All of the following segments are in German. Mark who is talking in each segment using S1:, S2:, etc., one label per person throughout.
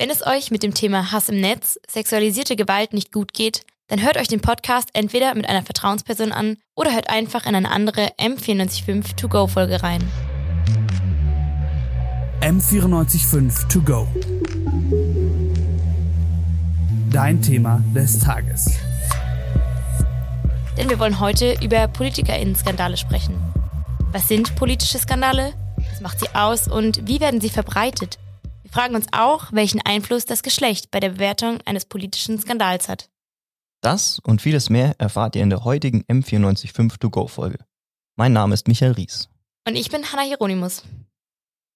S1: Wenn es euch mit dem Thema Hass im Netz, sexualisierte Gewalt nicht gut geht, dann hört euch den Podcast entweder mit einer Vertrauensperson an oder hört einfach in eine andere M945 To Go Folge rein.
S2: M945 To Go. Dein Thema des Tages.
S1: Denn wir wollen heute über PolitikerInnen-Skandale sprechen. Was sind politische Skandale? Was macht sie aus und wie werden sie verbreitet? Wir fragen uns auch, welchen Einfluss das Geschlecht bei der Bewertung eines politischen Skandals hat.
S3: Das und vieles mehr erfahrt ihr in der heutigen M945 To Go Folge. Mein Name ist Michael Ries.
S1: Und ich bin Hannah Hieronymus.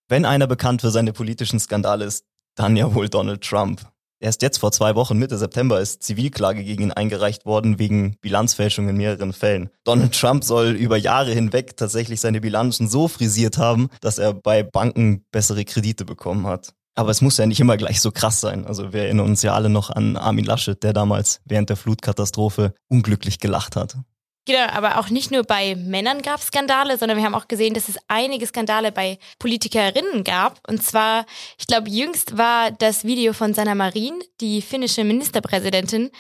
S3: Wenn einer bekannt für seine politischen Skandale ist, dann ja wohl Donald Trump. Erst jetzt vor zwei Wochen, Mitte September, ist Zivilklage gegen ihn eingereicht worden wegen Bilanzfälschung in mehreren Fällen. Donald Trump soll über Jahre hinweg tatsächlich seine Bilanzen so frisiert haben, dass er bei Banken bessere Kredite bekommen hat. Aber es muss ja nicht immer gleich so krass sein. Also wir erinnern uns ja alle noch an Armin Laschet, der damals während der Flutkatastrophe unglücklich gelacht hat.
S1: Genau, aber auch nicht nur bei Männern gab es Skandale, sondern wir haben auch gesehen, dass es einige Skandale bei Politikerinnen gab. Und zwar, ich glaube, jüngst war das Video von Sanna Marin, die finnische Ministerpräsidentin,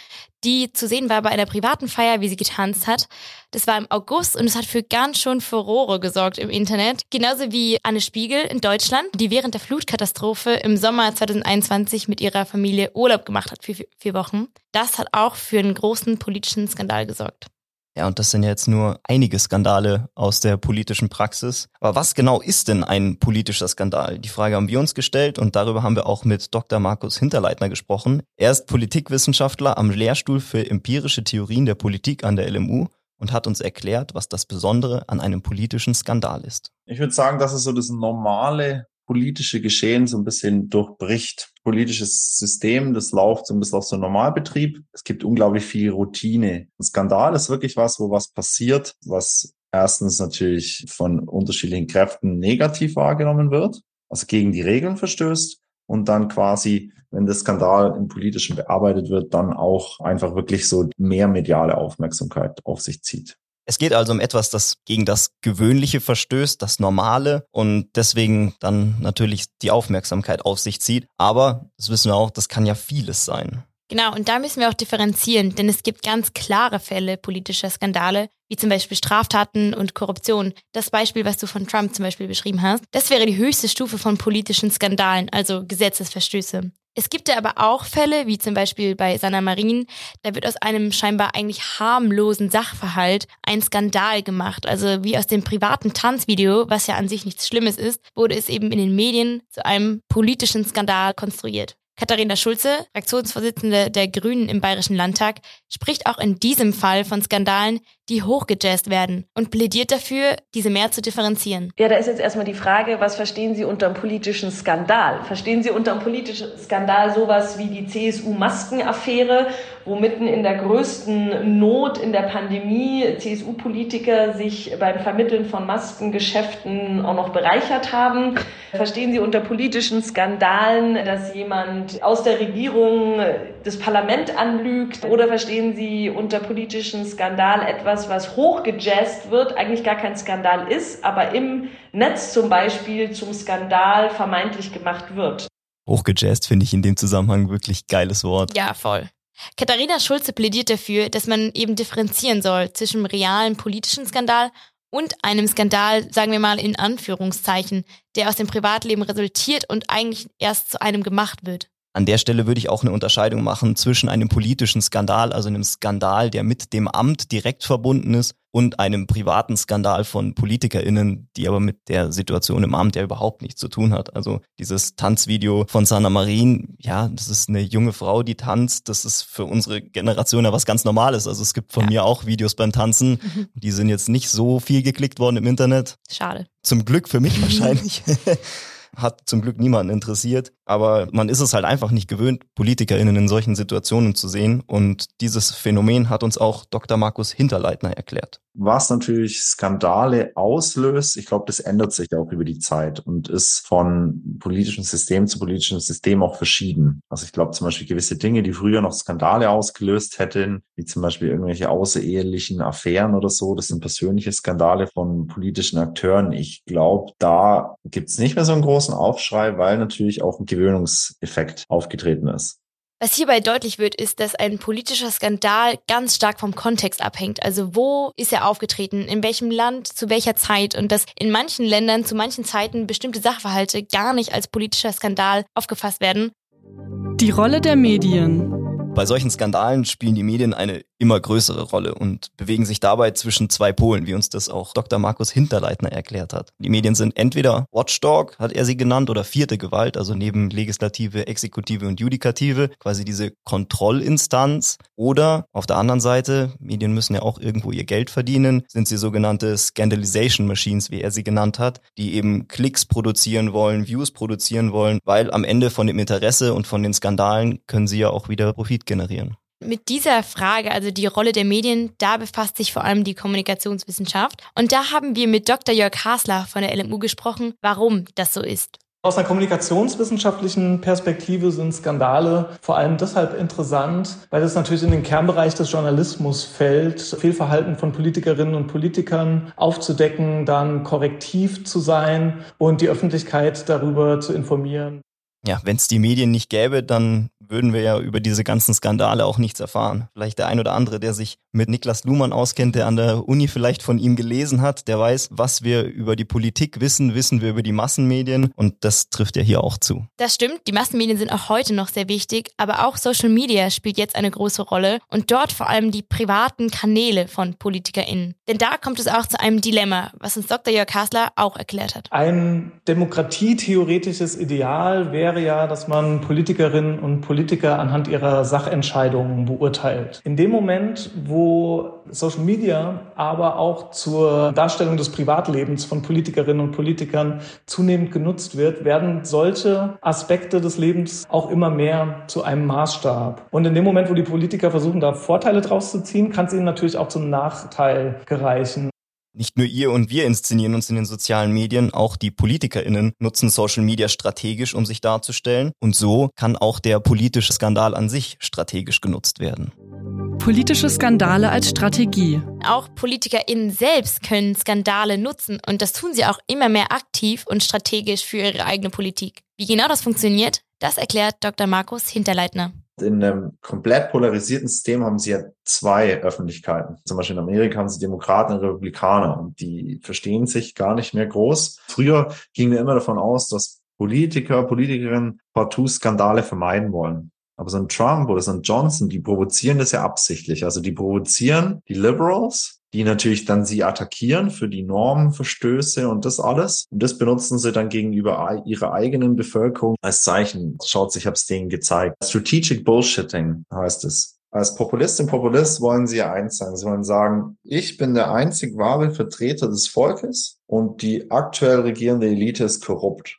S1: die zu sehen war bei einer privaten Feier, wie sie getanzt hat. Das war im August und es hat für ganz schön Furore gesorgt im Internet. Genauso wie Anne Spiegel in Deutschland, die während der Flutkatastrophe im Sommer 2021 mit ihrer Familie Urlaub gemacht hat für vier Wochen. Das hat auch für einen großen politischen Skandal gesorgt.
S3: Ja, und das sind jetzt nur einige Skandale aus der politischen Praxis. Aber was genau ist denn ein politischer Skandal? Die Frage haben wir uns gestellt und darüber haben wir auch mit Dr. Markus Hinterleitner gesprochen. Er ist Politikwissenschaftler am Lehrstuhl für empirische Theorien der Politik an der LMU und hat uns erklärt, was das Besondere an einem politischen Skandal ist.
S4: Ich würde sagen, das ist so das normale politische Geschehen so ein bisschen durchbricht. Politisches System, das läuft so ein bisschen auf so Normalbetrieb. Es gibt unglaublich viel Routine. Ein Skandal ist wirklich was, wo was passiert, was erstens natürlich von unterschiedlichen Kräften negativ wahrgenommen wird, also gegen die Regeln verstößt und dann quasi, wenn der Skandal im Politischen bearbeitet wird, dann auch einfach wirklich so mehr mediale Aufmerksamkeit auf sich zieht.
S3: Es geht also um etwas, das gegen das Gewöhnliche verstößt, das Normale und deswegen dann natürlich die Aufmerksamkeit auf sich zieht. Aber, das wissen wir auch, das kann ja vieles sein.
S1: Genau, und da müssen wir auch differenzieren, denn es gibt ganz klare Fälle politischer Skandale, wie zum Beispiel Straftaten und Korruption. Das Beispiel, was du von Trump zum Beispiel beschrieben hast, das wäre die höchste Stufe von politischen Skandalen, also Gesetzesverstöße. Es gibt ja aber auch Fälle, wie zum Beispiel bei Sanna Marin, da wird aus einem scheinbar eigentlich harmlosen Sachverhalt ein Skandal gemacht. Also wie aus dem privaten Tanzvideo, was ja an sich nichts Schlimmes ist, wurde es eben in den Medien zu einem politischen Skandal konstruiert. Katharina Schulze, Fraktionsvorsitzende der Grünen im Bayerischen Landtag, spricht auch in diesem Fall von Skandalen, die hochgejazzt werden und plädiert dafür, diese mehr zu differenzieren.
S5: Ja, da ist jetzt erstmal die Frage, was verstehen Sie unter einem politischen Skandal? Verstehen Sie unter einem politischen Skandal sowas wie die CSU-Maskenaffäre, wo mitten in der größten Not in der Pandemie CSU-Politiker sich beim Vermitteln von Maskengeschäften auch noch bereichert haben? Verstehen Sie unter politischen Skandalen, dass jemand aus der Regierung das Parlament anlügt? Oder verstehen Sie unter politischen Skandal etwas, was hochgejazzt wird, eigentlich gar kein Skandal ist, aber im Netz zum Beispiel zum Skandal vermeintlich gemacht wird?
S3: Hochgejazzt finde ich in dem Zusammenhang wirklich geiles Wort.
S1: Ja, voll. Katharina Schulze plädiert dafür, dass man eben differenzieren soll zwischen realen politischen Skandal und einem Skandal, sagen wir mal in Anführungszeichen, der aus dem Privatleben resultiert und eigentlich erst zu einem gemacht wird.
S3: An der Stelle würde ich auch eine Unterscheidung machen zwischen einem politischen Skandal, also einem Skandal, der mit dem Amt direkt verbunden ist, und einem privaten Skandal von PolitikerInnen, die aber mit der Situation im Amt ja überhaupt nichts zu tun hat. Also dieses Tanzvideo von Sanna Marin, ja, das ist eine junge Frau, die tanzt. Das ist für unsere Generation ja was ganz Normales. Also es gibt von ja. mir auch Videos beim Tanzen. Mhm. Die sind jetzt nicht so viel geklickt worden im Internet.
S1: Schade.
S3: Zum Glück für mich wahrscheinlich. hat zum Glück niemanden interessiert. Aber man ist es halt einfach nicht gewöhnt, PolitikerInnen in solchen Situationen zu sehen. Und dieses Phänomen hat uns auch Dr. Markus Hinterleitner erklärt.
S4: Was natürlich Skandale auslöst, ich glaube, das ändert sich auch über die Zeit und ist von politischem System zu politischem System auch verschieden. Also ich glaube zum Beispiel gewisse Dinge, die früher noch Skandale ausgelöst hätten, wie zum Beispiel irgendwelche außerehelichen Affären oder so, das sind persönliche Skandale von politischen Akteuren. Ich glaube, da gibt es nicht mehr so einen großen großen Aufschrei, weil natürlich auch ein Gewöhnungseffekt aufgetreten ist.
S1: Was hierbei deutlich wird, ist, dass ein politischer Skandal ganz stark vom Kontext abhängt. Also wo ist er aufgetreten, in welchem Land, zu welcher Zeit und dass in manchen Ländern zu manchen Zeiten bestimmte Sachverhalte gar nicht als politischer Skandal aufgefasst werden.
S6: Die Rolle der Medien.
S3: Bei solchen Skandalen spielen die Medien eine immer größere Rolle und bewegen sich dabei zwischen zwei Polen, wie uns das auch Dr. Markus Hinterleitner erklärt hat. Die Medien sind entweder Watchdog, hat er sie genannt, oder vierte Gewalt, also neben Legislative, Exekutive und Judikative, quasi diese Kontrollinstanz. Oder auf der anderen Seite, Medien müssen ja auch irgendwo ihr Geld verdienen, sind sie sogenannte Scandalization Machines, wie er sie genannt hat, die eben Klicks produzieren wollen, Views produzieren wollen, weil am Ende von dem Interesse und von den Skandalen können sie ja auch wieder Profit generieren.
S1: Mit dieser Frage, also die Rolle der Medien, da befasst sich vor allem die Kommunikationswissenschaft. Und da haben wir mit Dr. Jörg Hasler von der LMU gesprochen, warum das so ist.
S7: Aus einer kommunikationswissenschaftlichen Perspektive sind Skandale vor allem deshalb interessant, weil das natürlich in den Kernbereich des Journalismus fällt, Fehlverhalten von Politikerinnen und Politikern aufzudecken, dann korrektiv zu sein und die Öffentlichkeit darüber zu informieren.
S3: Ja, wenn es die Medien nicht gäbe, dann würden wir ja über diese ganzen Skandale auch nichts erfahren. Vielleicht der ein oder andere, der sich mit Niklas Luhmann auskennt, der an der Uni vielleicht von ihm gelesen hat, der weiß, was wir über die Politik wissen, wissen wir über die Massenmedien und das trifft ja hier auch zu.
S1: Das stimmt, die Massenmedien sind auch heute noch sehr wichtig, aber auch Social Media spielt jetzt eine große Rolle und dort vor allem die privaten Kanäle von PolitikerInnen. Denn da kommt es auch zu einem Dilemma, was uns Dr. Jörg Hasler auch erklärt hat.
S7: Ein demokratietheoretisches Ideal wäre ja, dass man Politikerinnen und Politiker Politiker anhand ihrer Sachentscheidungen beurteilt. In dem Moment, wo Social Media aber auch zur Darstellung des Privatlebens von Politikerinnen und Politikern zunehmend genutzt wird, werden solche Aspekte des Lebens auch immer mehr zu einem Maßstab. Und in dem Moment, wo die Politiker versuchen, da Vorteile draus zu ziehen, kann es ihnen natürlich auch zum Nachteil gereichen.
S3: Nicht nur ihr und wir inszenieren uns in den sozialen Medien, auch die PolitikerInnen nutzen Social Media strategisch, um sich darzustellen. Und so kann auch der politische Skandal an sich strategisch genutzt werden.
S6: Politische Skandale als Strategie.
S1: Auch PolitikerInnen selbst können Skandale nutzen und das tun sie auch immer mehr aktiv und strategisch für ihre eigene Politik. Wie genau das funktioniert, das erklärt Dr. Markus Hinterleitner.
S4: In einem komplett polarisierten System haben sie ja zwei Öffentlichkeiten. Zum Beispiel in Amerika haben sie Demokraten und Republikaner und die verstehen sich gar nicht mehr groß. Früher gingen wir immer davon aus, dass Politiker, Politikerinnen partout Skandale vermeiden wollen. Aber so ein Trump oder so ein Johnson, die provozieren das ja absichtlich. Also die provozieren die Liberals die natürlich dann sie attackieren für die Normenverstöße und das alles. Und das benutzen sie dann gegenüber ihrer eigenen Bevölkerung als Zeichen. Schaut, ich habe es denen gezeigt. Strategic Bullshitting heißt es. Als Populistin, Populist wollen sie ja eins sein. Sie wollen sagen, ich bin der einzig wahre Vertreter des Volkes und die aktuell regierende Elite ist korrupt.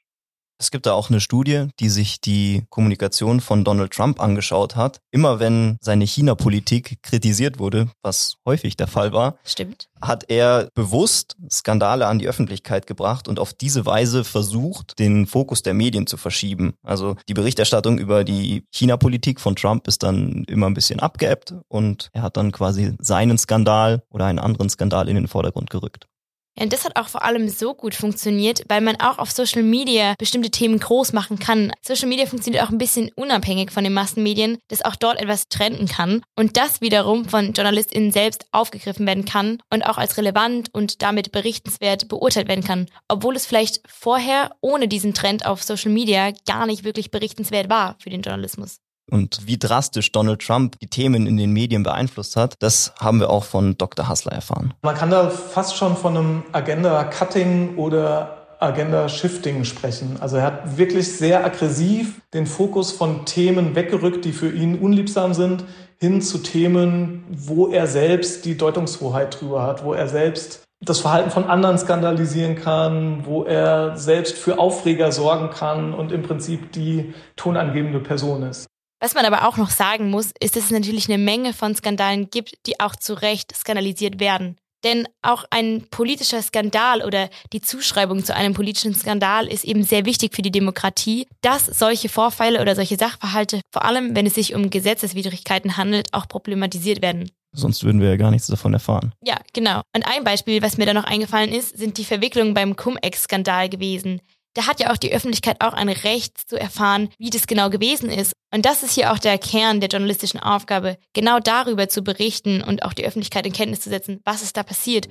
S3: Es gibt da auch eine Studie, die sich die Kommunikation von Donald Trump angeschaut hat. Immer wenn seine China-Politik kritisiert wurde, was häufig der Fall war,
S1: Stimmt.
S3: hat er bewusst Skandale an die Öffentlichkeit gebracht und auf diese Weise versucht, den Fokus der Medien zu verschieben. Also die Berichterstattung über die China-Politik von Trump ist dann immer ein bisschen abgeebbt und er hat dann quasi seinen Skandal oder einen anderen Skandal in den Vordergrund gerückt.
S1: Ja, und das hat auch vor allem so gut funktioniert, weil man auch auf Social Media bestimmte Themen groß machen kann. Social Media funktioniert auch ein bisschen unabhängig von den Massenmedien, dass auch dort etwas trenden kann und das wiederum von JournalistInnen selbst aufgegriffen werden kann und auch als relevant und damit berichtenswert beurteilt werden kann, obwohl es vielleicht vorher ohne diesen Trend auf Social Media gar nicht wirklich berichtenswert war für den Journalismus
S3: und wie drastisch Donald Trump die Themen in den Medien beeinflusst hat, das haben wir auch von Dr. Hassler erfahren.
S7: Man kann da fast schon von einem Agenda-Cutting oder Agenda-Shifting sprechen. Also er hat wirklich sehr aggressiv den Fokus von Themen weggerückt, die für ihn unliebsam sind, hin zu Themen, wo er selbst die Deutungshoheit drüber hat, wo er selbst das Verhalten von anderen skandalisieren kann, wo er selbst für Aufreger sorgen kann und im Prinzip die tonangebende Person ist.
S1: Was man aber auch noch sagen muss, ist, dass es natürlich eine Menge von Skandalen gibt, die auch zu Recht skandalisiert werden. Denn auch ein politischer Skandal oder die Zuschreibung zu einem politischen Skandal ist eben sehr wichtig für die Demokratie, dass solche Vorfälle oder solche Sachverhalte, vor allem wenn es sich um Gesetzeswidrigkeiten handelt, auch problematisiert werden.
S3: Sonst würden wir ja gar nichts davon erfahren.
S1: Ja, genau. Und ein Beispiel, was mir da noch eingefallen ist, sind die Verwicklungen beim Cum-Ex-Skandal gewesen. Da hat ja auch die Öffentlichkeit auch ein Recht zu erfahren, wie das genau gewesen ist. Und das ist hier auch der Kern der journalistischen Aufgabe, genau darüber zu berichten und auch die Öffentlichkeit in Kenntnis zu setzen, was ist da passiert.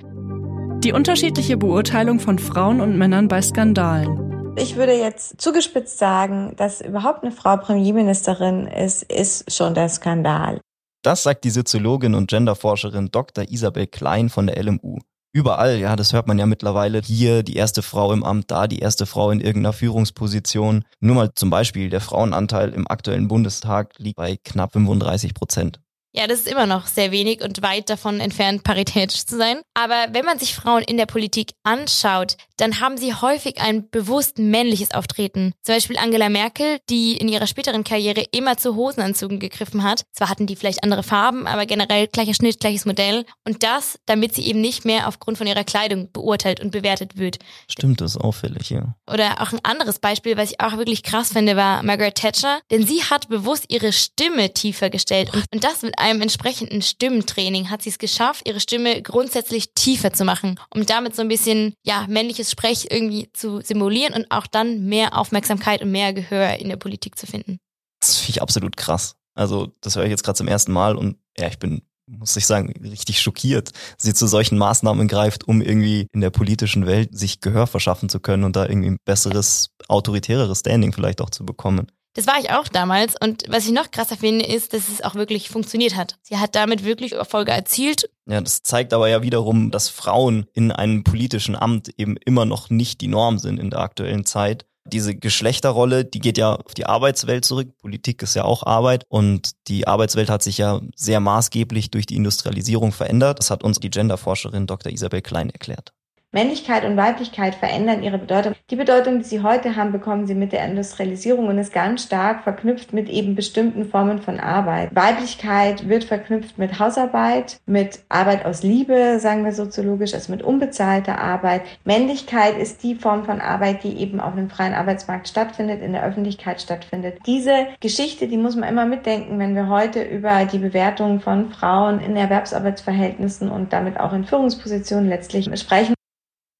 S6: Die unterschiedliche Beurteilung von Frauen und Männern bei Skandalen.
S8: Ich würde jetzt zugespitzt sagen, dass überhaupt eine Frau Premierministerin ist, ist schon der Skandal.
S3: Das sagt die Soziologin und Genderforscherin Dr. Isabel Klein von der LMU. Überall, ja, das hört man ja mittlerweile. Hier die erste Frau im Amt, da die erste Frau in irgendeiner Führungsposition. Nur mal zum Beispiel, der Frauenanteil im aktuellen Bundestag liegt bei knapp 35 Prozent.
S1: Ja, das ist immer noch sehr wenig und weit davon entfernt, paritätisch zu sein. Aber wenn man sich Frauen in der Politik anschaut, dann haben sie häufig ein bewusst männliches Auftreten. Zum Beispiel Angela Merkel, die in ihrer späteren Karriere immer zu Hosenanzügen gegriffen hat. Zwar hatten die vielleicht andere Farben, aber generell gleicher Schnitt, gleiches Modell. Und das, damit sie eben nicht mehr aufgrund von ihrer Kleidung beurteilt und bewertet wird.
S3: Stimmt, das ist auffällig, ja.
S1: Oder auch ein anderes Beispiel, was ich auch wirklich krass finde, war Margaret Thatcher. Denn sie hat bewusst ihre Stimme tiefer gestellt. Und, und das mit einem entsprechenden Stimmentraining hat sie es geschafft, ihre Stimme grundsätzlich tiefer zu machen, um damit so ein bisschen, ja, männliches Sprech irgendwie zu simulieren und auch dann mehr Aufmerksamkeit und mehr Gehör in der Politik zu finden.
S3: Das finde ich absolut krass. Also, das höre ich jetzt gerade zum ersten Mal und ja, ich bin muss ich sagen, richtig schockiert, sie zu solchen Maßnahmen greift, um irgendwie in der politischen Welt sich Gehör verschaffen zu können und da irgendwie ein besseres, autoritäreres Standing vielleicht auch zu bekommen.
S1: Das war ich auch damals. Und was ich noch krasser finde, ist, dass es auch wirklich funktioniert hat. Sie hat damit wirklich Erfolge erzielt.
S3: Ja, das zeigt aber ja wiederum, dass Frauen in einem politischen Amt eben immer noch nicht die Norm sind in der aktuellen Zeit. Diese Geschlechterrolle, die geht ja auf die Arbeitswelt zurück. Politik ist ja auch Arbeit und die Arbeitswelt hat sich ja sehr maßgeblich durch die Industrialisierung verändert. Das hat uns die Genderforscherin Dr. Isabel Klein erklärt.
S8: Männlichkeit und Weiblichkeit verändern ihre Bedeutung. Die Bedeutung, die sie heute haben, bekommen sie mit der Industrialisierung und ist ganz stark verknüpft mit eben bestimmten Formen von Arbeit. Weiblichkeit wird verknüpft mit Hausarbeit, mit Arbeit aus Liebe, sagen wir soziologisch, also mit unbezahlter Arbeit. Männlichkeit ist die Form von Arbeit, die eben auf dem freien Arbeitsmarkt stattfindet, in der Öffentlichkeit stattfindet. Diese Geschichte, die muss man immer mitdenken, wenn wir heute über die Bewertung von Frauen in Erwerbsarbeitsverhältnissen und damit auch in Führungspositionen letztlich sprechen.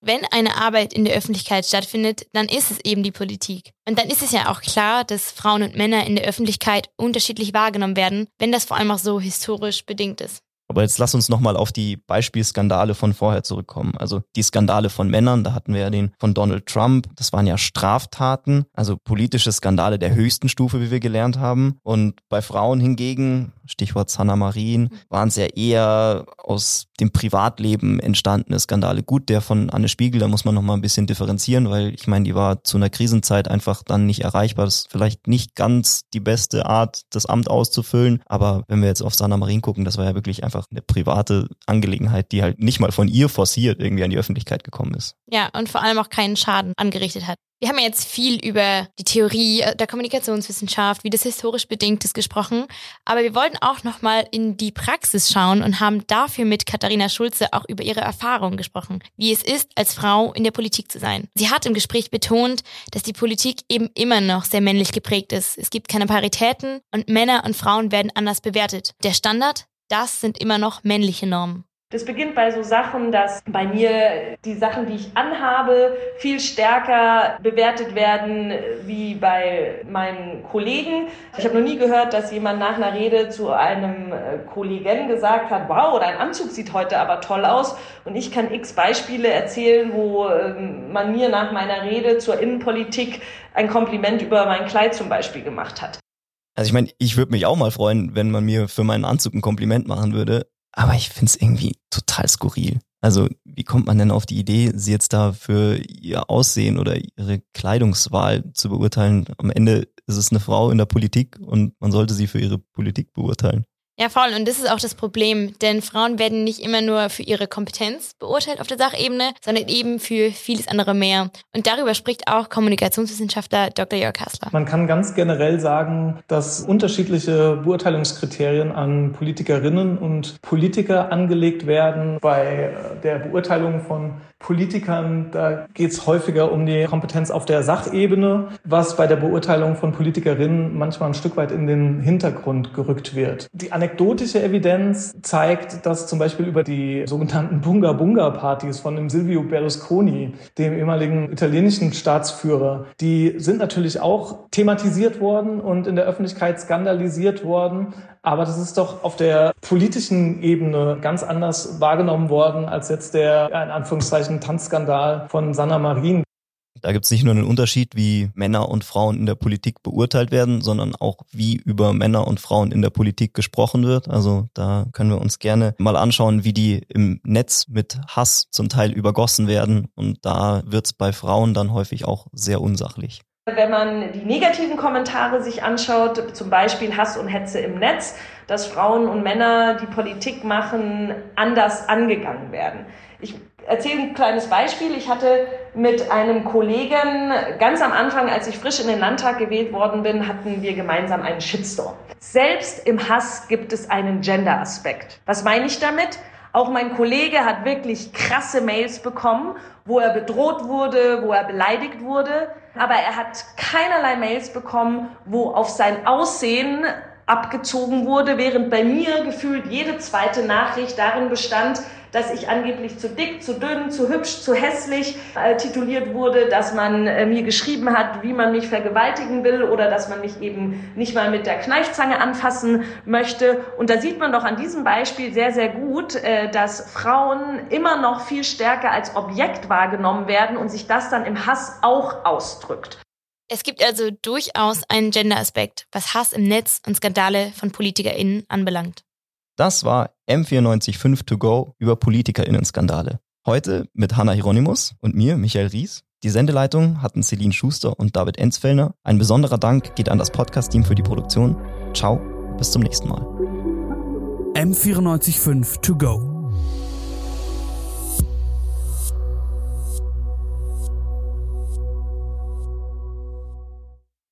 S1: Wenn eine Arbeit in der Öffentlichkeit stattfindet, dann ist es eben die Politik. Und dann ist es ja auch klar, dass Frauen und Männer in der Öffentlichkeit unterschiedlich wahrgenommen werden, wenn das vor allem auch so historisch bedingt ist.
S3: Aber jetzt lass uns nochmal auf die Beispielskandale von vorher zurückkommen. Also die Skandale von Männern, da hatten wir ja den von Donald Trump. Das waren ja Straftaten, also politische Skandale der höchsten Stufe, wie wir gelernt haben. Und bei Frauen hingegen, Stichwort Sanna Marin, waren es ja eher aus dem Privatleben entstandene Skandale. Gut, der von Anne Spiegel, da muss man nochmal ein bisschen differenzieren, weil ich meine, die war zu einer Krisenzeit einfach dann nicht erreichbar. Das ist vielleicht nicht ganz die beste Art, das Amt auszufüllen. Aber wenn wir jetzt auf Sanna Marin gucken, das war ja wirklich einfach eine private Angelegenheit, die halt nicht mal von ihr forciert irgendwie an die Öffentlichkeit gekommen ist.
S1: Ja, und vor allem auch keinen Schaden angerichtet hat. Wir haben ja jetzt viel über die Theorie der Kommunikationswissenschaft, wie das historisch bedingt ist, gesprochen. Aber wir wollten auch nochmal in die Praxis schauen und haben dafür mit Katharina Schulze auch über ihre Erfahrungen gesprochen, wie es ist, als Frau in der Politik zu sein. Sie hat im Gespräch betont, dass die Politik eben immer noch sehr männlich geprägt ist. Es gibt keine Paritäten und Männer und Frauen werden anders bewertet. Der Standard, das sind immer noch männliche Normen.
S5: Das beginnt bei so Sachen, dass bei mir die Sachen, die ich anhabe, viel stärker bewertet werden wie bei meinen Kollegen. Ich habe noch nie gehört, dass jemand nach einer Rede zu einem äh, Kollegen gesagt hat, wow, dein Anzug sieht heute aber toll aus. Und ich kann x Beispiele erzählen, wo ähm, man mir nach meiner Rede zur Innenpolitik ein Kompliment über mein Kleid zum Beispiel gemacht hat.
S3: Also ich meine, ich würde mich auch mal freuen, wenn man mir für meinen Anzug ein Kompliment machen würde. Aber ich finde es irgendwie total skurril. Also wie kommt man denn auf die Idee, sie jetzt da für ihr Aussehen oder ihre Kleidungswahl zu beurteilen? Am Ende ist es eine Frau in der Politik und man sollte sie für ihre Politik beurteilen.
S1: Ja, voll. Und das ist auch das Problem, denn Frauen werden nicht immer nur für ihre Kompetenz beurteilt auf der Sachebene, sondern eben für vieles andere mehr. Und darüber spricht auch Kommunikationswissenschaftler Dr. Jörg Hassler.
S7: Man kann ganz generell sagen, dass unterschiedliche Beurteilungskriterien an Politikerinnen und Politiker angelegt werden. Bei der Beurteilung von Politikern, da geht es häufiger um die Kompetenz auf der Sachebene, was bei der Beurteilung von Politikerinnen manchmal ein Stück weit in den Hintergrund gerückt wird. Die anekdotische Evidenz zeigt, dass zum Beispiel über die sogenannten Bunga-Bunga-Partys von dem Silvio Berlusconi, dem ehemaligen italienischen Staatsführer, die sind natürlich auch thematisiert worden und in der Öffentlichkeit skandalisiert worden. Aber das ist doch auf der politischen Ebene ganz anders wahrgenommen worden als jetzt der, in Anführungszeichen, Tanzskandal von Sanna Marin.
S3: Da gibt es nicht nur einen Unterschied, wie Männer und Frauen in der Politik beurteilt werden, sondern auch, wie über Männer und Frauen in der Politik gesprochen wird. Also da können wir uns gerne mal anschauen, wie die im Netz mit Hass zum Teil übergossen werden. Und da wird es bei Frauen dann häufig auch sehr unsachlich.
S5: Wenn man die negativen Kommentare sich anschaut, zum Beispiel Hass und Hetze im Netz, dass Frauen und Männer, die Politik machen, anders angegangen werden. Ich erzähle ein kleines Beispiel. Ich hatte mit einem Kollegen ganz am Anfang, als ich frisch in den Landtag gewählt worden bin, hatten wir gemeinsam einen Shitstorm. Selbst im Hass gibt es einen Gender-Aspekt. Was meine ich damit? Auch mein Kollege hat wirklich krasse Mails bekommen, wo er bedroht wurde, wo er beleidigt wurde. Aber er hat keinerlei Mails bekommen, wo auf sein Aussehen abgezogen wurde, während bei mir gefühlt jede zweite Nachricht darin bestand, dass ich angeblich zu dick, zu dünn, zu hübsch, zu hässlich äh, tituliert wurde, dass man äh, mir geschrieben hat, wie man mich vergewaltigen will oder dass man mich eben nicht mal mit der Kneifzange anfassen möchte. Und da sieht man doch an diesem Beispiel sehr, sehr gut, äh, dass Frauen immer noch viel stärker als Objekt wahrgenommen werden und sich das dann im Hass auch ausdrückt.
S1: Es gibt also durchaus einen Gender-Aspekt, was Hass im Netz und Skandale von PolitikerInnen anbelangt.
S3: Das war M945 to go über PolitikerInnen-Skandale. Heute mit Hanna Hieronymus und mir, Michael Ries. Die Sendeleitung hatten Celine Schuster und David Enzfellner. Ein besonderer Dank geht an das Podcast-Team für die Produktion. Ciao, bis zum nächsten Mal.
S2: M945 to go.